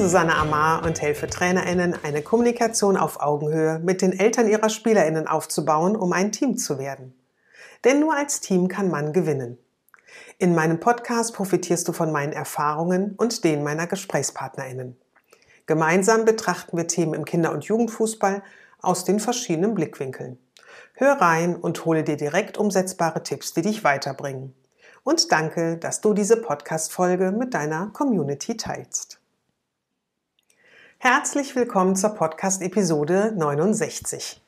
Susanne Amar und helfe TrainerInnen, eine Kommunikation auf Augenhöhe mit den Eltern ihrer SpielerInnen aufzubauen, um ein Team zu werden. Denn nur als Team kann man gewinnen. In meinem Podcast profitierst du von meinen Erfahrungen und denen meiner GesprächspartnerInnen. Gemeinsam betrachten wir Themen im Kinder- und Jugendfußball aus den verschiedenen Blickwinkeln. Hör rein und hole dir direkt umsetzbare Tipps, die dich weiterbringen. Und danke, dass du diese Podcast-Folge mit deiner Community teilst. Herzlich willkommen zur Podcast-Episode 69.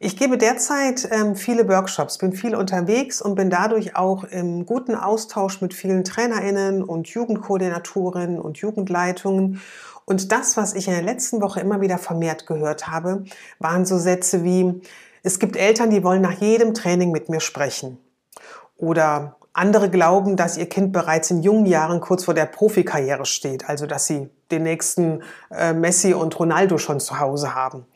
Ich gebe derzeit ähm, viele Workshops, bin viel unterwegs und bin dadurch auch im guten Austausch mit vielen TrainerInnen und Jugendkoordinatorinnen und Jugendleitungen. Und das, was ich in der letzten Woche immer wieder vermehrt gehört habe, waren so Sätze wie, es gibt Eltern, die wollen nach jedem Training mit mir sprechen. Oder andere glauben, dass ihr Kind bereits in jungen Jahren kurz vor der Profikarriere steht, also dass sie den nächsten äh, Messi und Ronaldo schon zu Hause haben.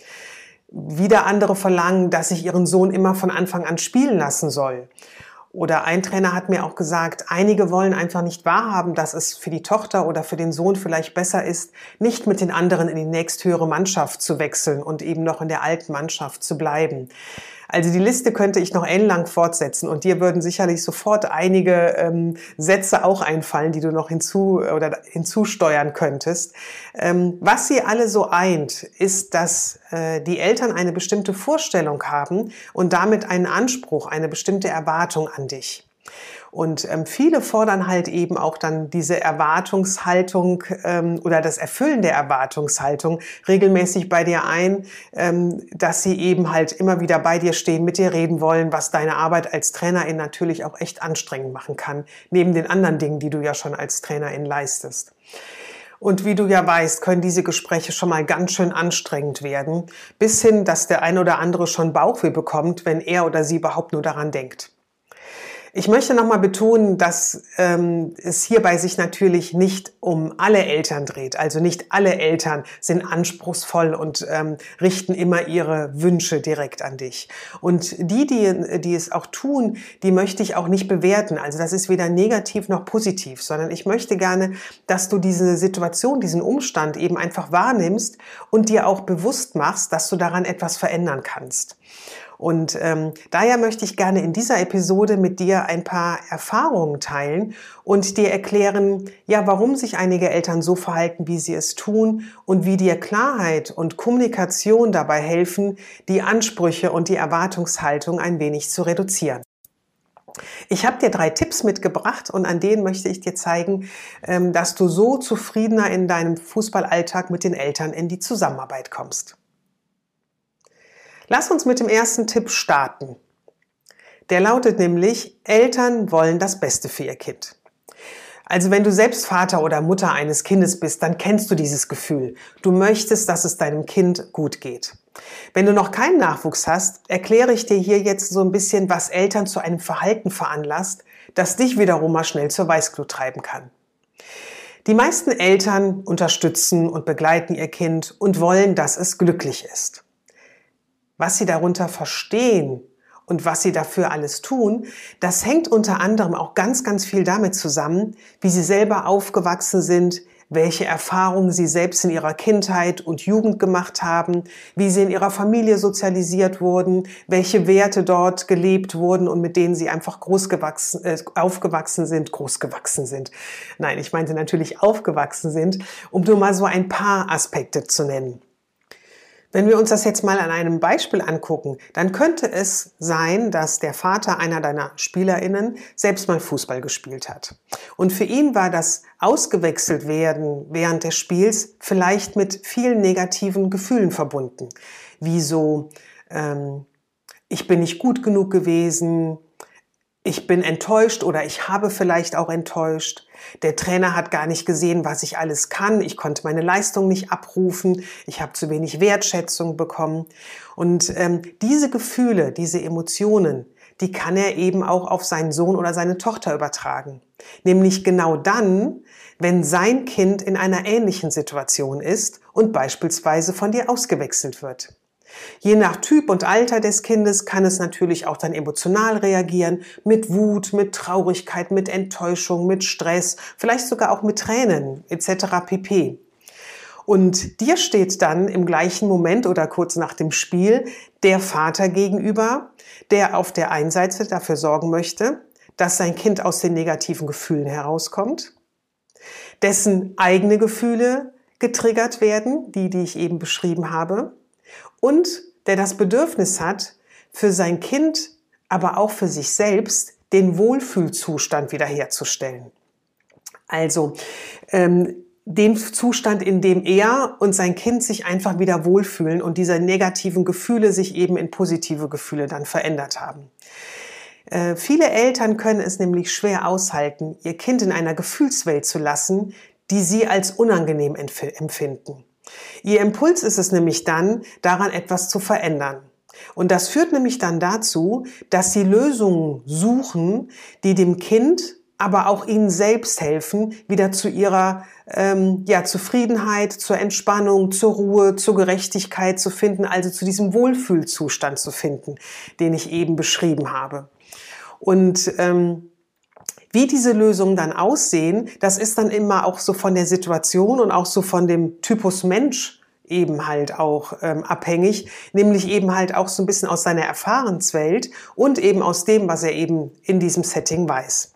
Wieder andere verlangen, dass ich ihren Sohn immer von Anfang an spielen lassen soll. Oder ein Trainer hat mir auch gesagt, einige wollen einfach nicht wahrhaben, dass es für die Tochter oder für den Sohn vielleicht besser ist, nicht mit den anderen in die nächsthöhere Mannschaft zu wechseln und eben noch in der alten Mannschaft zu bleiben. Also die Liste könnte ich noch ellenlang fortsetzen und dir würden sicherlich sofort einige ähm, Sätze auch einfallen, die du noch hinzu oder hinzusteuern könntest. Ähm, was sie alle so eint, ist, dass äh, die Eltern eine bestimmte Vorstellung haben und damit einen Anspruch, eine bestimmte Erwartung an dich. Und ähm, viele fordern halt eben auch dann diese Erwartungshaltung ähm, oder das Erfüllen der Erwartungshaltung regelmäßig bei dir ein, ähm, dass sie eben halt immer wieder bei dir stehen, mit dir reden wollen, was deine Arbeit als Trainerin natürlich auch echt anstrengend machen kann, neben den anderen Dingen, die du ja schon als Trainerin leistest. Und wie du ja weißt, können diese Gespräche schon mal ganz schön anstrengend werden, bis hin, dass der ein oder andere schon Bauchweh bekommt, wenn er oder sie überhaupt nur daran denkt. Ich möchte nochmal betonen, dass ähm, es hierbei sich natürlich nicht um alle Eltern dreht. Also nicht alle Eltern sind anspruchsvoll und ähm, richten immer ihre Wünsche direkt an dich. Und die, die, die es auch tun, die möchte ich auch nicht bewerten. Also das ist weder negativ noch positiv, sondern ich möchte gerne, dass du diese Situation, diesen Umstand eben einfach wahrnimmst und dir auch bewusst machst, dass du daran etwas verändern kannst. Und ähm, daher möchte ich gerne in dieser Episode mit dir ein paar Erfahrungen teilen und dir erklären, ja, warum sich einige Eltern so verhalten, wie sie es tun und wie dir Klarheit und Kommunikation dabei helfen, die Ansprüche und die Erwartungshaltung ein wenig zu reduzieren. Ich habe dir drei Tipps mitgebracht und an denen möchte ich dir zeigen, ähm, dass du so zufriedener in deinem Fußballalltag mit den Eltern in die Zusammenarbeit kommst. Lass uns mit dem ersten Tipp starten. Der lautet nämlich, Eltern wollen das Beste für ihr Kind. Also wenn du selbst Vater oder Mutter eines Kindes bist, dann kennst du dieses Gefühl. Du möchtest, dass es deinem Kind gut geht. Wenn du noch keinen Nachwuchs hast, erkläre ich dir hier jetzt so ein bisschen, was Eltern zu einem Verhalten veranlasst, das dich wiederum mal schnell zur Weißglut treiben kann. Die meisten Eltern unterstützen und begleiten ihr Kind und wollen, dass es glücklich ist was sie darunter verstehen und was sie dafür alles tun, das hängt unter anderem auch ganz, ganz viel damit zusammen, wie sie selber aufgewachsen sind, welche Erfahrungen sie selbst in ihrer Kindheit und Jugend gemacht haben, wie sie in ihrer Familie sozialisiert wurden, welche Werte dort gelebt wurden und mit denen sie einfach großgewachsen, äh, aufgewachsen sind, großgewachsen sind. Nein, ich meinte natürlich aufgewachsen sind, um nur mal so ein paar Aspekte zu nennen. Wenn wir uns das jetzt mal an einem Beispiel angucken, dann könnte es sein, dass der Vater einer deiner Spielerinnen selbst mal Fußball gespielt hat. Und für ihn war das ausgewechselt werden während des Spiels vielleicht mit vielen negativen Gefühlen verbunden. Wie so, ähm, ich bin nicht gut genug gewesen, ich bin enttäuscht oder ich habe vielleicht auch enttäuscht. Der Trainer hat gar nicht gesehen, was ich alles kann. Ich konnte meine Leistung nicht abrufen. Ich habe zu wenig Wertschätzung bekommen. Und ähm, diese Gefühle, diese Emotionen, die kann er eben auch auf seinen Sohn oder seine Tochter übertragen. Nämlich genau dann, wenn sein Kind in einer ähnlichen Situation ist und beispielsweise von dir ausgewechselt wird. Je nach Typ und Alter des Kindes kann es natürlich auch dann emotional reagieren, mit Wut, mit Traurigkeit, mit Enttäuschung, mit Stress, vielleicht sogar auch mit Tränen etc. pp. Und dir steht dann im gleichen Moment oder kurz nach dem Spiel der Vater gegenüber, der auf der einen Seite dafür sorgen möchte, dass sein Kind aus den negativen Gefühlen herauskommt, dessen eigene Gefühle getriggert werden, die, die ich eben beschrieben habe, und der das Bedürfnis hat, für sein Kind, aber auch für sich selbst, den Wohlfühlzustand wiederherzustellen. Also ähm, den Zustand, in dem er und sein Kind sich einfach wieder wohlfühlen und diese negativen Gefühle sich eben in positive Gefühle dann verändert haben. Äh, viele Eltern können es nämlich schwer aushalten, ihr Kind in einer Gefühlswelt zu lassen, die sie als unangenehm empfinden. Ihr Impuls ist es nämlich dann, daran etwas zu verändern. Und das führt nämlich dann dazu, dass sie Lösungen suchen, die dem Kind, aber auch ihnen selbst helfen, wieder zu ihrer ähm, ja, Zufriedenheit, zur Entspannung, zur Ruhe, zur Gerechtigkeit zu finden, also zu diesem Wohlfühlzustand zu finden, den ich eben beschrieben habe. Und ähm, wie diese Lösungen dann aussehen, das ist dann immer auch so von der Situation und auch so von dem Typus Mensch eben halt auch ähm, abhängig, nämlich eben halt auch so ein bisschen aus seiner Erfahrenswelt und eben aus dem, was er eben in diesem Setting weiß.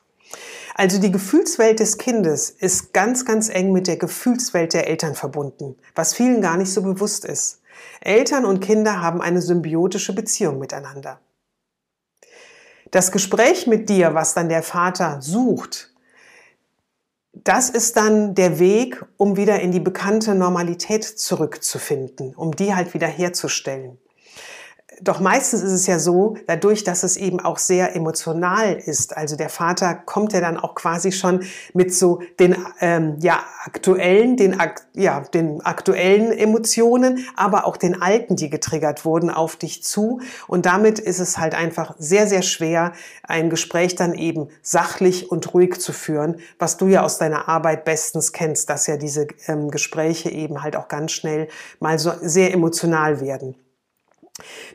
Also die Gefühlswelt des Kindes ist ganz, ganz eng mit der Gefühlswelt der Eltern verbunden, was vielen gar nicht so bewusst ist. Eltern und Kinder haben eine symbiotische Beziehung miteinander. Das Gespräch mit dir, was dann der Vater sucht, das ist dann der Weg, um wieder in die bekannte Normalität zurückzufinden, um die halt wieder herzustellen. Doch meistens ist es ja so, dadurch, dass es eben auch sehr emotional ist. Also der Vater kommt ja dann auch quasi schon mit so den ähm, ja aktuellen, den ja den aktuellen Emotionen, aber auch den alten, die getriggert wurden, auf dich zu. Und damit ist es halt einfach sehr sehr schwer, ein Gespräch dann eben sachlich und ruhig zu führen, was du ja aus deiner Arbeit bestens kennst, dass ja diese ähm, Gespräche eben halt auch ganz schnell mal so sehr emotional werden.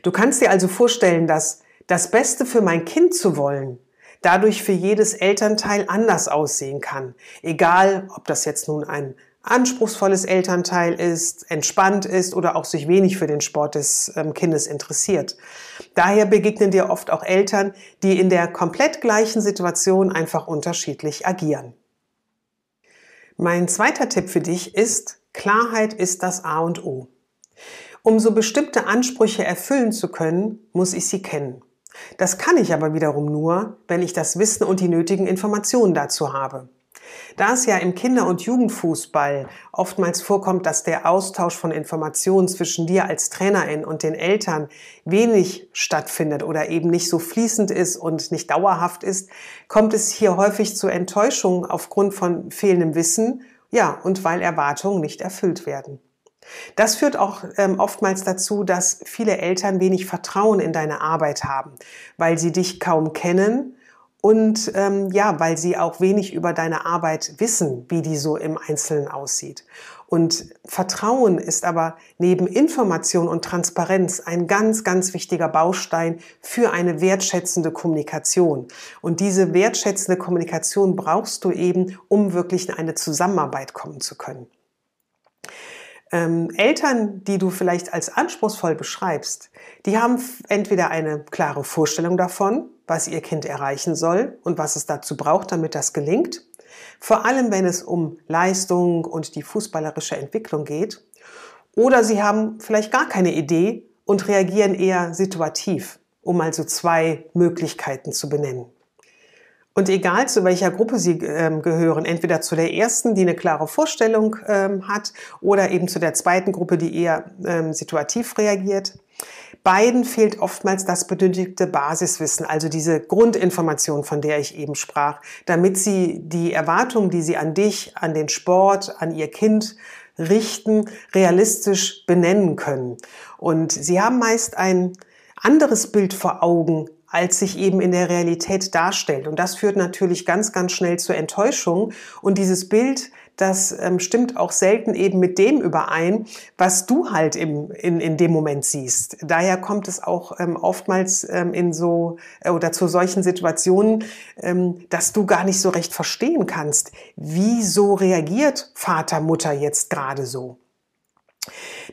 Du kannst dir also vorstellen, dass das Beste für mein Kind zu wollen, dadurch für jedes Elternteil anders aussehen kann. Egal, ob das jetzt nun ein anspruchsvolles Elternteil ist, entspannt ist oder auch sich wenig für den Sport des ähm, Kindes interessiert. Daher begegnen dir oft auch Eltern, die in der komplett gleichen Situation einfach unterschiedlich agieren. Mein zweiter Tipp für dich ist, Klarheit ist das A und O. Um so bestimmte Ansprüche erfüllen zu können, muss ich sie kennen. Das kann ich aber wiederum nur, wenn ich das Wissen und die nötigen Informationen dazu habe. Da es ja im Kinder- und Jugendfußball oftmals vorkommt, dass der Austausch von Informationen zwischen dir als Trainerin und den Eltern wenig stattfindet oder eben nicht so fließend ist und nicht dauerhaft ist, kommt es hier häufig zu Enttäuschungen aufgrund von fehlendem Wissen, ja, und weil Erwartungen nicht erfüllt werden. Das führt auch ähm, oftmals dazu, dass viele Eltern wenig Vertrauen in deine Arbeit haben, weil sie dich kaum kennen und ähm, ja, weil sie auch wenig über deine Arbeit wissen, wie die so im Einzelnen aussieht. Und Vertrauen ist aber neben Information und Transparenz ein ganz, ganz wichtiger Baustein für eine wertschätzende Kommunikation. Und diese wertschätzende Kommunikation brauchst du eben, um wirklich in eine Zusammenarbeit kommen zu können ähm, Eltern, die du vielleicht als anspruchsvoll beschreibst, die haben entweder eine klare Vorstellung davon, was ihr Kind erreichen soll und was es dazu braucht, damit das gelingt. Vor allem, wenn es um Leistung und die fußballerische Entwicklung geht. Oder sie haben vielleicht gar keine Idee und reagieren eher situativ, um also zwei Möglichkeiten zu benennen. Und egal zu welcher Gruppe Sie ähm, gehören, entweder zu der ersten, die eine klare Vorstellung ähm, hat, oder eben zu der zweiten Gruppe, die eher ähm, situativ reagiert, beiden fehlt oftmals das benötigte Basiswissen, also diese Grundinformation, von der ich eben sprach, damit Sie die Erwartungen, die Sie an dich, an den Sport, an Ihr Kind richten, realistisch benennen können. Und Sie haben meist ein anderes Bild vor Augen, als sich eben in der Realität darstellt. Und das führt natürlich ganz, ganz schnell zur Enttäuschung. Und dieses Bild, das ähm, stimmt auch selten eben mit dem überein, was du halt im, in, in dem Moment siehst. Daher kommt es auch ähm, oftmals ähm, in so äh, oder zu solchen Situationen, ähm, dass du gar nicht so recht verstehen kannst, wieso reagiert Vater, Mutter jetzt gerade so.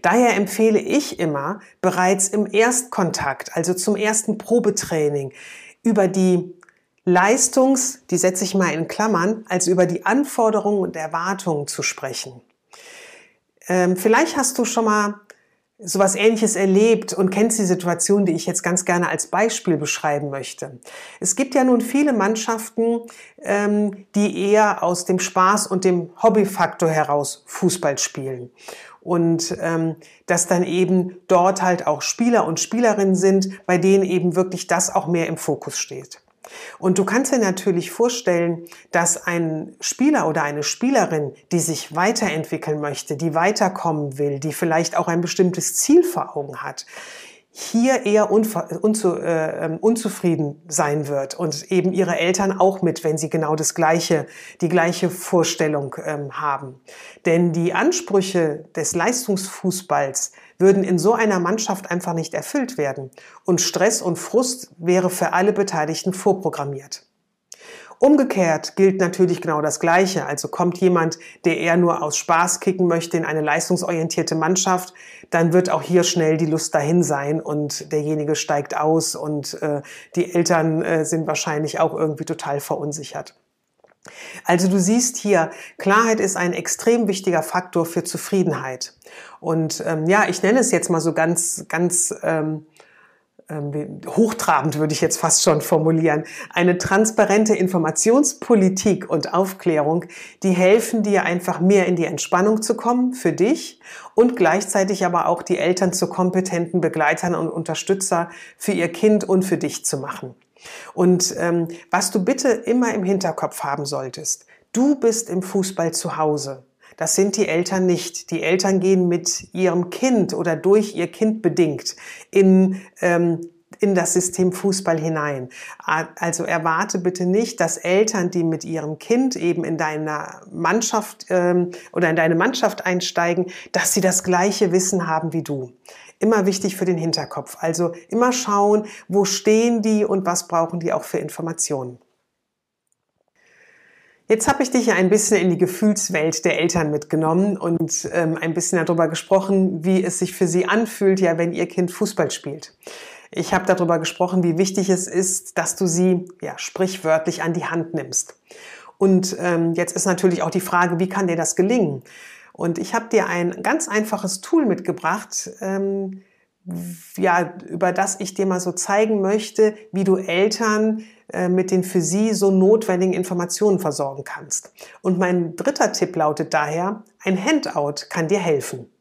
Daher empfehle ich immer bereits im Erstkontakt, also zum ersten Probetraining, über die Leistungs, die setze ich mal in Klammern, also über die Anforderungen und Erwartungen zu sprechen. Ähm, vielleicht hast du schon mal sowas ähnliches erlebt und kennst die Situation, die ich jetzt ganz gerne als Beispiel beschreiben möchte. Es gibt ja nun viele Mannschaften, ähm, die eher aus dem Spaß und dem Hobbyfaktor heraus Fußball spielen und ähm, dass dann eben dort halt auch Spieler und Spielerinnen sind, bei denen eben wirklich das auch mehr im Fokus steht. Und du kannst dir natürlich vorstellen, dass ein Spieler oder eine Spielerin, die sich weiterentwickeln möchte, die weiterkommen will, die vielleicht auch ein bestimmtes Ziel vor Augen hat, hier eher unzu, äh, ähm, unzufrieden sein wird und eben ihre Eltern auch mit, wenn sie genau das gleiche, die gleiche Vorstellung ähm, haben. Denn die Ansprüche des Leistungsfußballs würden in so einer Mannschaft einfach nicht erfüllt werden und Stress und Frust wäre für alle Beteiligten vorprogrammiert. Umgekehrt gilt natürlich genau das Gleiche. Also kommt jemand, der eher nur aus Spaß kicken möchte in eine leistungsorientierte Mannschaft, dann wird auch hier schnell die Lust dahin sein und derjenige steigt aus und äh, die Eltern äh, sind wahrscheinlich auch irgendwie total verunsichert. Also du siehst hier, Klarheit ist ein extrem wichtiger Faktor für Zufriedenheit. Und ähm, ja, ich nenne es jetzt mal so ganz, ganz ähm, hochtrabend würde ich jetzt fast schon formulieren, eine transparente Informationspolitik und Aufklärung, die helfen dir einfach mehr in die Entspannung zu kommen für dich und gleichzeitig aber auch die Eltern zu kompetenten Begleitern und Unterstützer für ihr Kind und für dich zu machen. Und ähm, was du bitte immer im Hinterkopf haben solltest, du bist im Fußball zu Hause. Das sind die Eltern nicht. Die Eltern gehen mit ihrem Kind oder durch ihr Kind bedingt in ähm, in das System Fußball hinein. Also erwarte bitte nicht, dass Eltern, die mit ihrem Kind eben in deiner Mannschaft ähm, oder in deine Mannschaft einsteigen, dass sie das gleiche Wissen haben wie du. Immer wichtig für den Hinterkopf. Also immer schauen, wo stehen die und was brauchen die auch für Informationen. Jetzt habe ich dich ein bisschen in die Gefühlswelt der Eltern mitgenommen und ähm, ein bisschen darüber gesprochen, wie es sich für sie anfühlt, ja, wenn ihr Kind Fußball spielt. Ich habe darüber gesprochen, wie wichtig es ist, dass du sie ja sprichwörtlich an die Hand nimmst. Und ähm, jetzt ist natürlich auch die Frage, wie kann dir das gelingen? Und ich habe dir ein ganz einfaches Tool mitgebracht, ähm, ja, über das ich dir mal so zeigen möchte, wie du Eltern mit den für sie so notwendigen Informationen versorgen kannst. Und mein dritter Tipp lautet daher, ein Handout kann dir helfen.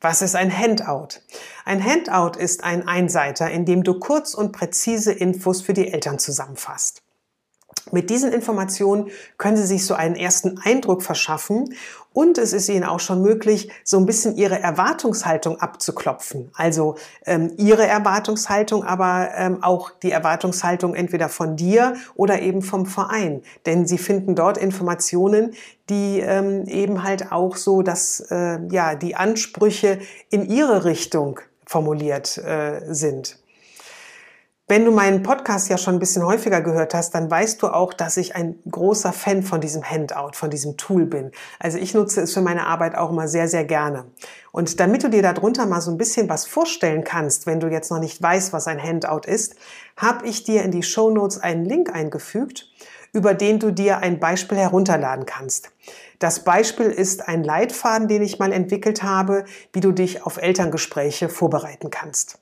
Was ist ein Handout? Ein Handout ist ein Einseiter, in dem du kurz und präzise Infos für die Eltern zusammenfasst. Mit diesen Informationen können Sie sich so einen ersten Eindruck verschaffen und es ist Ihnen auch schon möglich, so ein bisschen Ihre Erwartungshaltung abzuklopfen. Also ähm, Ihre Erwartungshaltung, aber ähm, auch die Erwartungshaltung entweder von dir oder eben vom Verein. Denn Sie finden dort Informationen, die ähm, eben halt auch so, dass äh, ja die Ansprüche in Ihre Richtung formuliert äh, sind. Wenn du meinen Podcast ja schon ein bisschen häufiger gehört hast, dann weißt du auch, dass ich ein großer Fan von diesem Handout, von diesem Tool bin. Also ich nutze es für meine Arbeit auch immer sehr, sehr gerne. Und damit du dir darunter mal so ein bisschen was vorstellen kannst, wenn du jetzt noch nicht weißt, was ein Handout ist, habe ich dir in die Show Notes einen Link eingefügt, über den du dir ein Beispiel herunterladen kannst. Das Beispiel ist ein Leitfaden, den ich mal entwickelt habe, wie du dich auf Elterngespräche vorbereiten kannst.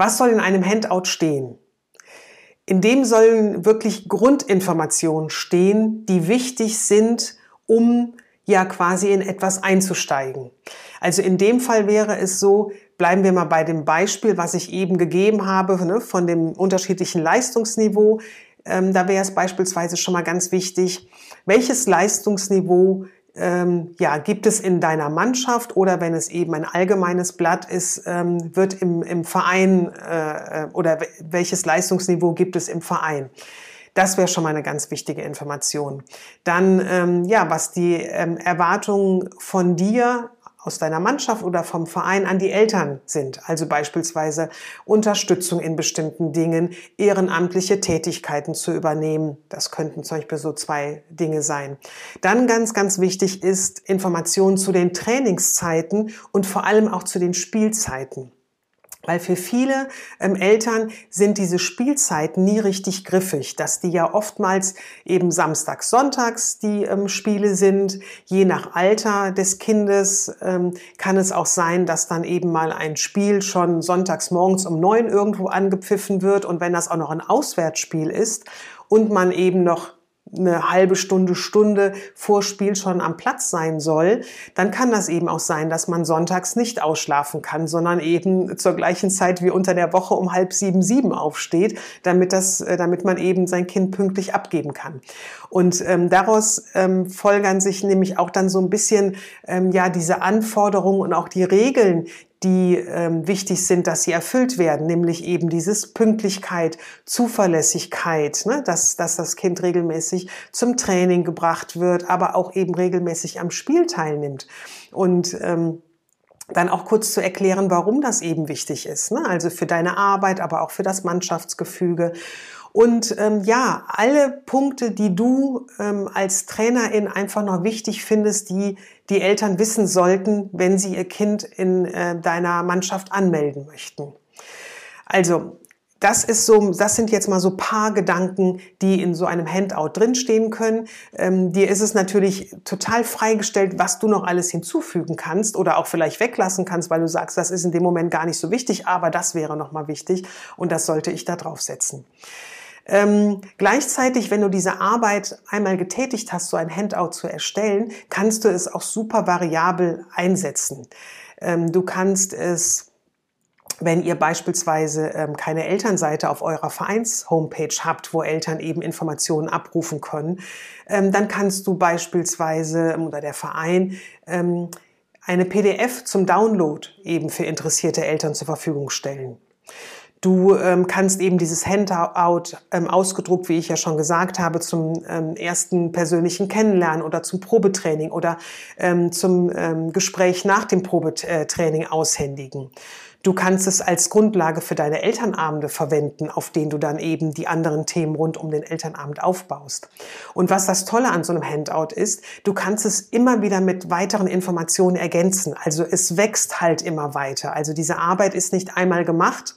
Was soll in einem Handout stehen? In dem sollen wirklich Grundinformationen stehen, die wichtig sind, um ja quasi in etwas einzusteigen. Also in dem Fall wäre es so, bleiben wir mal bei dem Beispiel, was ich eben gegeben habe, ne, von dem unterschiedlichen Leistungsniveau. Ähm, da wäre es beispielsweise schon mal ganz wichtig, welches Leistungsniveau ähm, ja, gibt es in deiner Mannschaft oder wenn es eben ein allgemeines Blatt ist, ähm, wird im, im Verein äh, oder welches Leistungsniveau gibt es im Verein? Das wäre schon mal eine ganz wichtige Information. Dann, ähm, ja, was die ähm, Erwartungen von dir aus deiner Mannschaft oder vom Verein an die Eltern sind. Also beispielsweise Unterstützung in bestimmten Dingen, ehrenamtliche Tätigkeiten zu übernehmen. Das könnten zum Beispiel so zwei Dinge sein. Dann ganz, ganz wichtig ist Informationen zu den Trainingszeiten und vor allem auch zu den Spielzeiten. Weil für viele ähm, Eltern sind diese Spielzeiten nie richtig griffig, dass die ja oftmals eben samstags, sonntags die ähm, Spiele sind. Je nach Alter des Kindes ähm, kann es auch sein, dass dann eben mal ein Spiel schon sonntags morgens um neun irgendwo angepfiffen wird und wenn das auch noch ein Auswärtsspiel ist und man eben noch eine halbe Stunde, Stunde vor Spiel schon am Platz sein soll, dann kann das eben auch sein, dass man sonntags nicht ausschlafen kann, sondern eben zur gleichen Zeit wie unter der Woche um halb sieben, sieben aufsteht, damit das, äh, damit man eben sein Kind pünktlich abgeben kann. Und ähm, daraus ähm, folgern sich nämlich auch dann so ein bisschen ähm, ja diese Anforderungen und auch die Regeln, die ähm, wichtig sind, dass sie erfüllt werden, nämlich eben dieses Pünktlichkeit, Zuverlässigkeit, ne, dass, dass das Kind regelmäßig zum Training gebracht wird, aber auch eben regelmäßig am Spiel teilnimmt. Und ähm, dann auch kurz zu erklären, warum das eben wichtig ist. Ne? Also für deine Arbeit, aber auch für das Mannschaftsgefüge. Und ähm, ja, alle Punkte, die du ähm, als Trainerin einfach noch wichtig findest, die die Eltern wissen sollten, wenn sie ihr Kind in äh, deiner Mannschaft anmelden möchten. Also das ist so, das sind jetzt mal so paar Gedanken, die in so einem Handout drinstehen können. Ähm, dir ist es natürlich total freigestellt, was du noch alles hinzufügen kannst oder auch vielleicht weglassen kannst, weil du sagst, das ist in dem Moment gar nicht so wichtig, aber das wäre nochmal wichtig und das sollte ich da draufsetzen. Ähm, gleichzeitig, wenn du diese Arbeit einmal getätigt hast, so ein Handout zu erstellen, kannst du es auch super variabel einsetzen. Ähm, du kannst es wenn ihr beispielsweise ähm, keine Elternseite auf eurer Vereins-Homepage habt, wo Eltern eben Informationen abrufen können, ähm, dann kannst du beispielsweise ähm, oder der Verein ähm, eine PDF zum Download eben für interessierte Eltern zur Verfügung stellen. Du ähm, kannst eben dieses Handout ähm, ausgedruckt, wie ich ja schon gesagt habe, zum ähm, ersten persönlichen Kennenlernen oder zum Probetraining oder ähm, zum ähm, Gespräch nach dem Probetraining aushändigen. Du kannst es als Grundlage für deine Elternabende verwenden, auf denen du dann eben die anderen Themen rund um den Elternabend aufbaust. Und was das Tolle an so einem Handout ist, du kannst es immer wieder mit weiteren Informationen ergänzen. Also es wächst halt immer weiter. Also diese Arbeit ist nicht einmal gemacht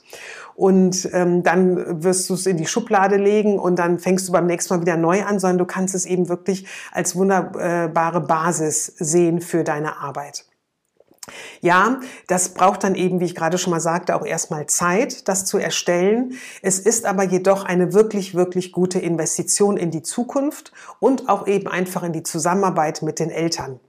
und ähm, dann wirst du es in die Schublade legen und dann fängst du beim nächsten Mal wieder neu an, sondern du kannst es eben wirklich als wunderbare Basis sehen für deine Arbeit. Ja, das braucht dann eben, wie ich gerade schon mal sagte, auch erstmal Zeit, das zu erstellen. Es ist aber jedoch eine wirklich, wirklich gute Investition in die Zukunft und auch eben einfach in die Zusammenarbeit mit den Eltern.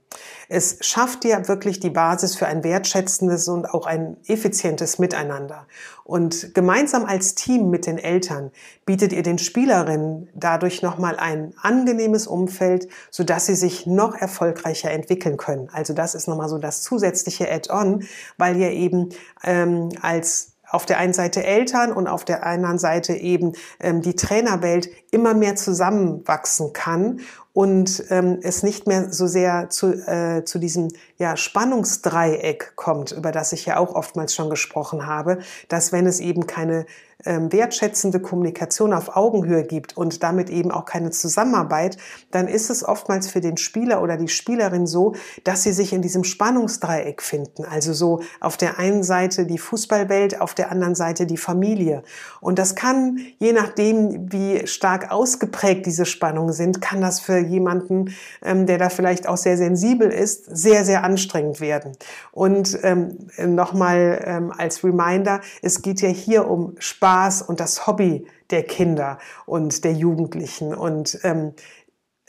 Es schafft dir wirklich die Basis für ein wertschätzendes und auch ein effizientes Miteinander. Und gemeinsam als Team mit den Eltern bietet ihr den Spielerinnen dadurch nochmal ein angenehmes Umfeld, sodass sie sich noch erfolgreicher entwickeln können. Also das ist nochmal so das zusätzliche Add-on, weil ihr eben ähm, als auf der einen Seite Eltern und auf der anderen Seite eben ähm, die Trainerwelt immer mehr zusammenwachsen kann und ähm, es nicht mehr so sehr zu, äh, zu diesem ja, Spannungsdreieck kommt, über das ich ja auch oftmals schon gesprochen habe, dass wenn es eben keine ähm, wertschätzende Kommunikation auf Augenhöhe gibt und damit eben auch keine Zusammenarbeit, dann ist es oftmals für den Spieler oder die Spielerin so, dass sie sich in diesem Spannungsdreieck finden. Also so auf der einen Seite die Fußballwelt, auf der anderen Seite die Familie. Und das kann, je nachdem, wie stark ausgeprägt diese Spannungen sind, kann das für jemanden, ähm, der da vielleicht auch sehr sensibel ist, sehr, sehr anstrengend werden. Und ähm, nochmal ähm, als Reminder, es geht ja hier um Spaß und das Hobby der Kinder und der Jugendlichen. Und ähm,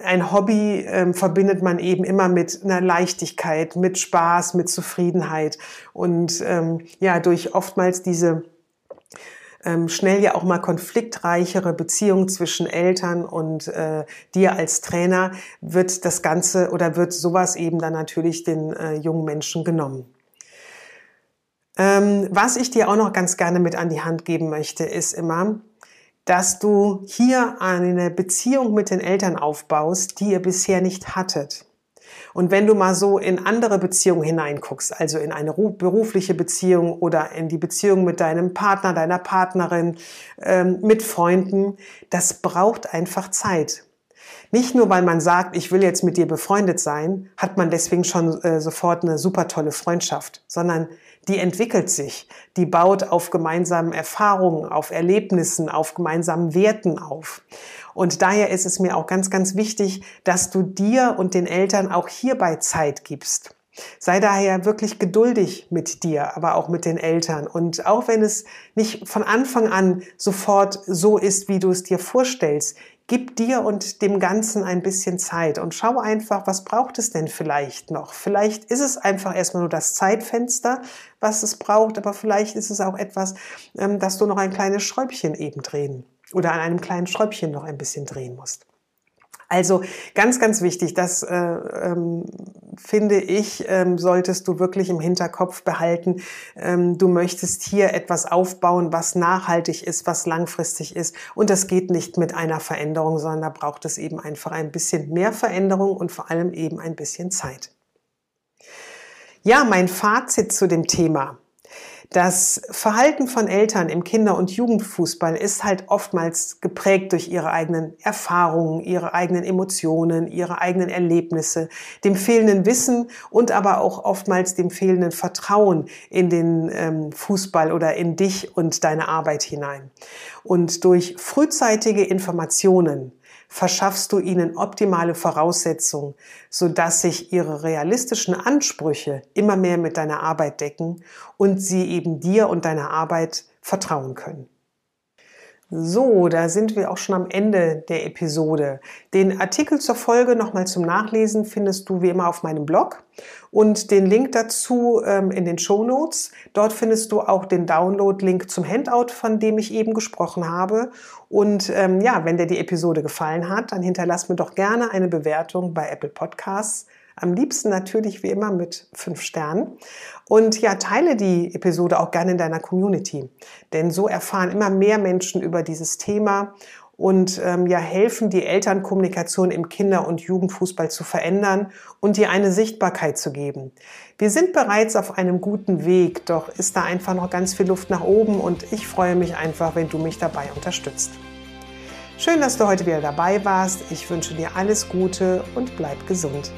ein Hobby ähm, verbindet man eben immer mit einer Leichtigkeit, mit Spaß, mit Zufriedenheit und ähm, ja, durch oftmals diese ähm, schnell ja auch mal konfliktreichere Beziehung zwischen Eltern und äh, dir als Trainer wird das Ganze oder wird sowas eben dann natürlich den äh, jungen Menschen genommen. Ähm, was ich dir auch noch ganz gerne mit an die Hand geben möchte, ist immer, dass du hier eine Beziehung mit den Eltern aufbaust, die ihr bisher nicht hattet. Und wenn du mal so in andere Beziehungen hineinguckst, also in eine berufliche Beziehung oder in die Beziehung mit deinem Partner, deiner Partnerin, ähm, mit Freunden, das braucht einfach Zeit. Nicht nur, weil man sagt, ich will jetzt mit dir befreundet sein, hat man deswegen schon äh, sofort eine super tolle Freundschaft, sondern die entwickelt sich, die baut auf gemeinsamen Erfahrungen, auf Erlebnissen, auf gemeinsamen Werten auf. Und daher ist es mir auch ganz, ganz wichtig, dass du dir und den Eltern auch hierbei Zeit gibst. Sei daher wirklich geduldig mit dir, aber auch mit den Eltern. Und auch wenn es nicht von Anfang an sofort so ist, wie du es dir vorstellst, Gib dir und dem Ganzen ein bisschen Zeit und schau einfach, was braucht es denn vielleicht noch? Vielleicht ist es einfach erstmal nur das Zeitfenster, was es braucht, aber vielleicht ist es auch etwas, ähm, dass du noch ein kleines Schräubchen eben drehen oder an einem kleinen Schräubchen noch ein bisschen drehen musst. Also ganz, ganz wichtig, das äh, ähm, finde ich, ähm, solltest du wirklich im Hinterkopf behalten. Ähm, du möchtest hier etwas aufbauen, was nachhaltig ist, was langfristig ist. Und das geht nicht mit einer Veränderung, sondern da braucht es eben einfach ein bisschen mehr Veränderung und vor allem eben ein bisschen Zeit. Ja, mein Fazit zu dem Thema. Das Verhalten von Eltern im Kinder- und Jugendfußball ist halt oftmals geprägt durch ihre eigenen Erfahrungen, ihre eigenen Emotionen, ihre eigenen Erlebnisse, dem fehlenden Wissen und aber auch oftmals dem fehlenden Vertrauen in den ähm, Fußball oder in dich und deine Arbeit hinein. Und durch frühzeitige Informationen verschaffst du ihnen optimale Voraussetzungen, sodass sich ihre realistischen Ansprüche immer mehr mit deiner Arbeit decken und sie eben dir und deiner Arbeit vertrauen können. So, da sind wir auch schon am Ende der Episode. Den Artikel zur Folge nochmal zum Nachlesen findest du wie immer auf meinem Blog und den Link dazu ähm, in den Show Notes. Dort findest du auch den Download-Link zum Handout, von dem ich eben gesprochen habe. Und ähm, ja, wenn dir die Episode gefallen hat, dann hinterlass mir doch gerne eine Bewertung bei Apple Podcasts. Am liebsten natürlich wie immer mit fünf Sternen. Und ja, teile die Episode auch gerne in deiner Community. Denn so erfahren immer mehr Menschen über dieses Thema und ähm, ja helfen, die Elternkommunikation im Kinder- und Jugendfußball zu verändern und ihr eine Sichtbarkeit zu geben. Wir sind bereits auf einem guten Weg, doch ist da einfach noch ganz viel Luft nach oben und ich freue mich einfach, wenn du mich dabei unterstützt. Schön, dass du heute wieder dabei warst. Ich wünsche dir alles Gute und bleib gesund.